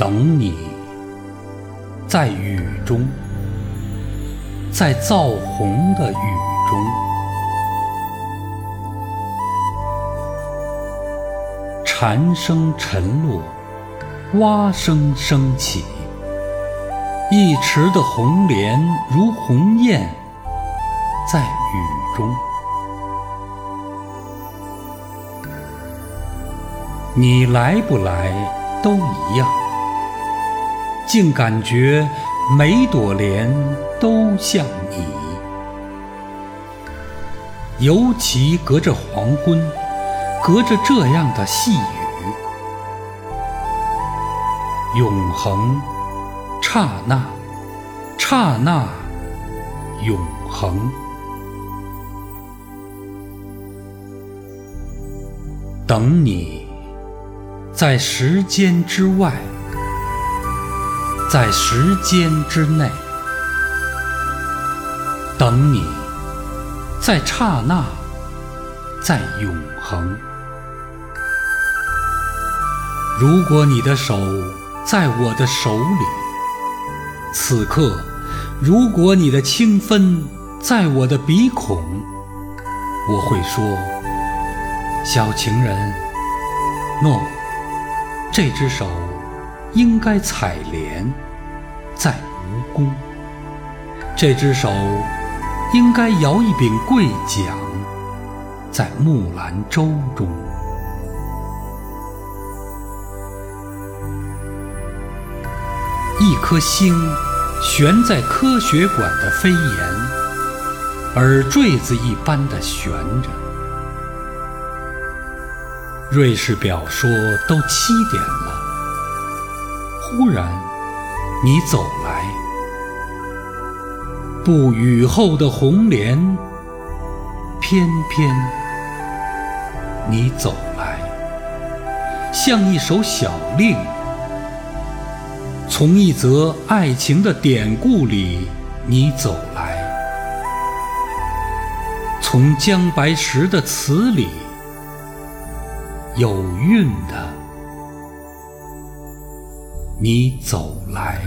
等你，在雨中，在燥红的雨中，蝉声沉落，蛙声升起，一池的红莲如鸿雁，在雨中。你来不来都一样，竟感觉每朵莲都像你。尤其隔着黄昏，隔着这样的细雨，永恒，刹那，刹那，永恒。等你。在时间之外，在时间之内，等你，在刹那，在永恒。如果你的手在我的手里，此刻，如果你的清芬在我的鼻孔，我会说：小情人，诺。这只手应该采莲，在吴宫；这只手应该摇一柄桂桨，在木兰舟中。一颗星悬在科学馆的飞檐，耳坠子一般的悬着。瑞士表说都七点了，忽然你走来，不雨后的红莲，翩翩你走来，像一首小令，从一则爱情的典故里你走来，从姜白石的词里。有韵的，你走来。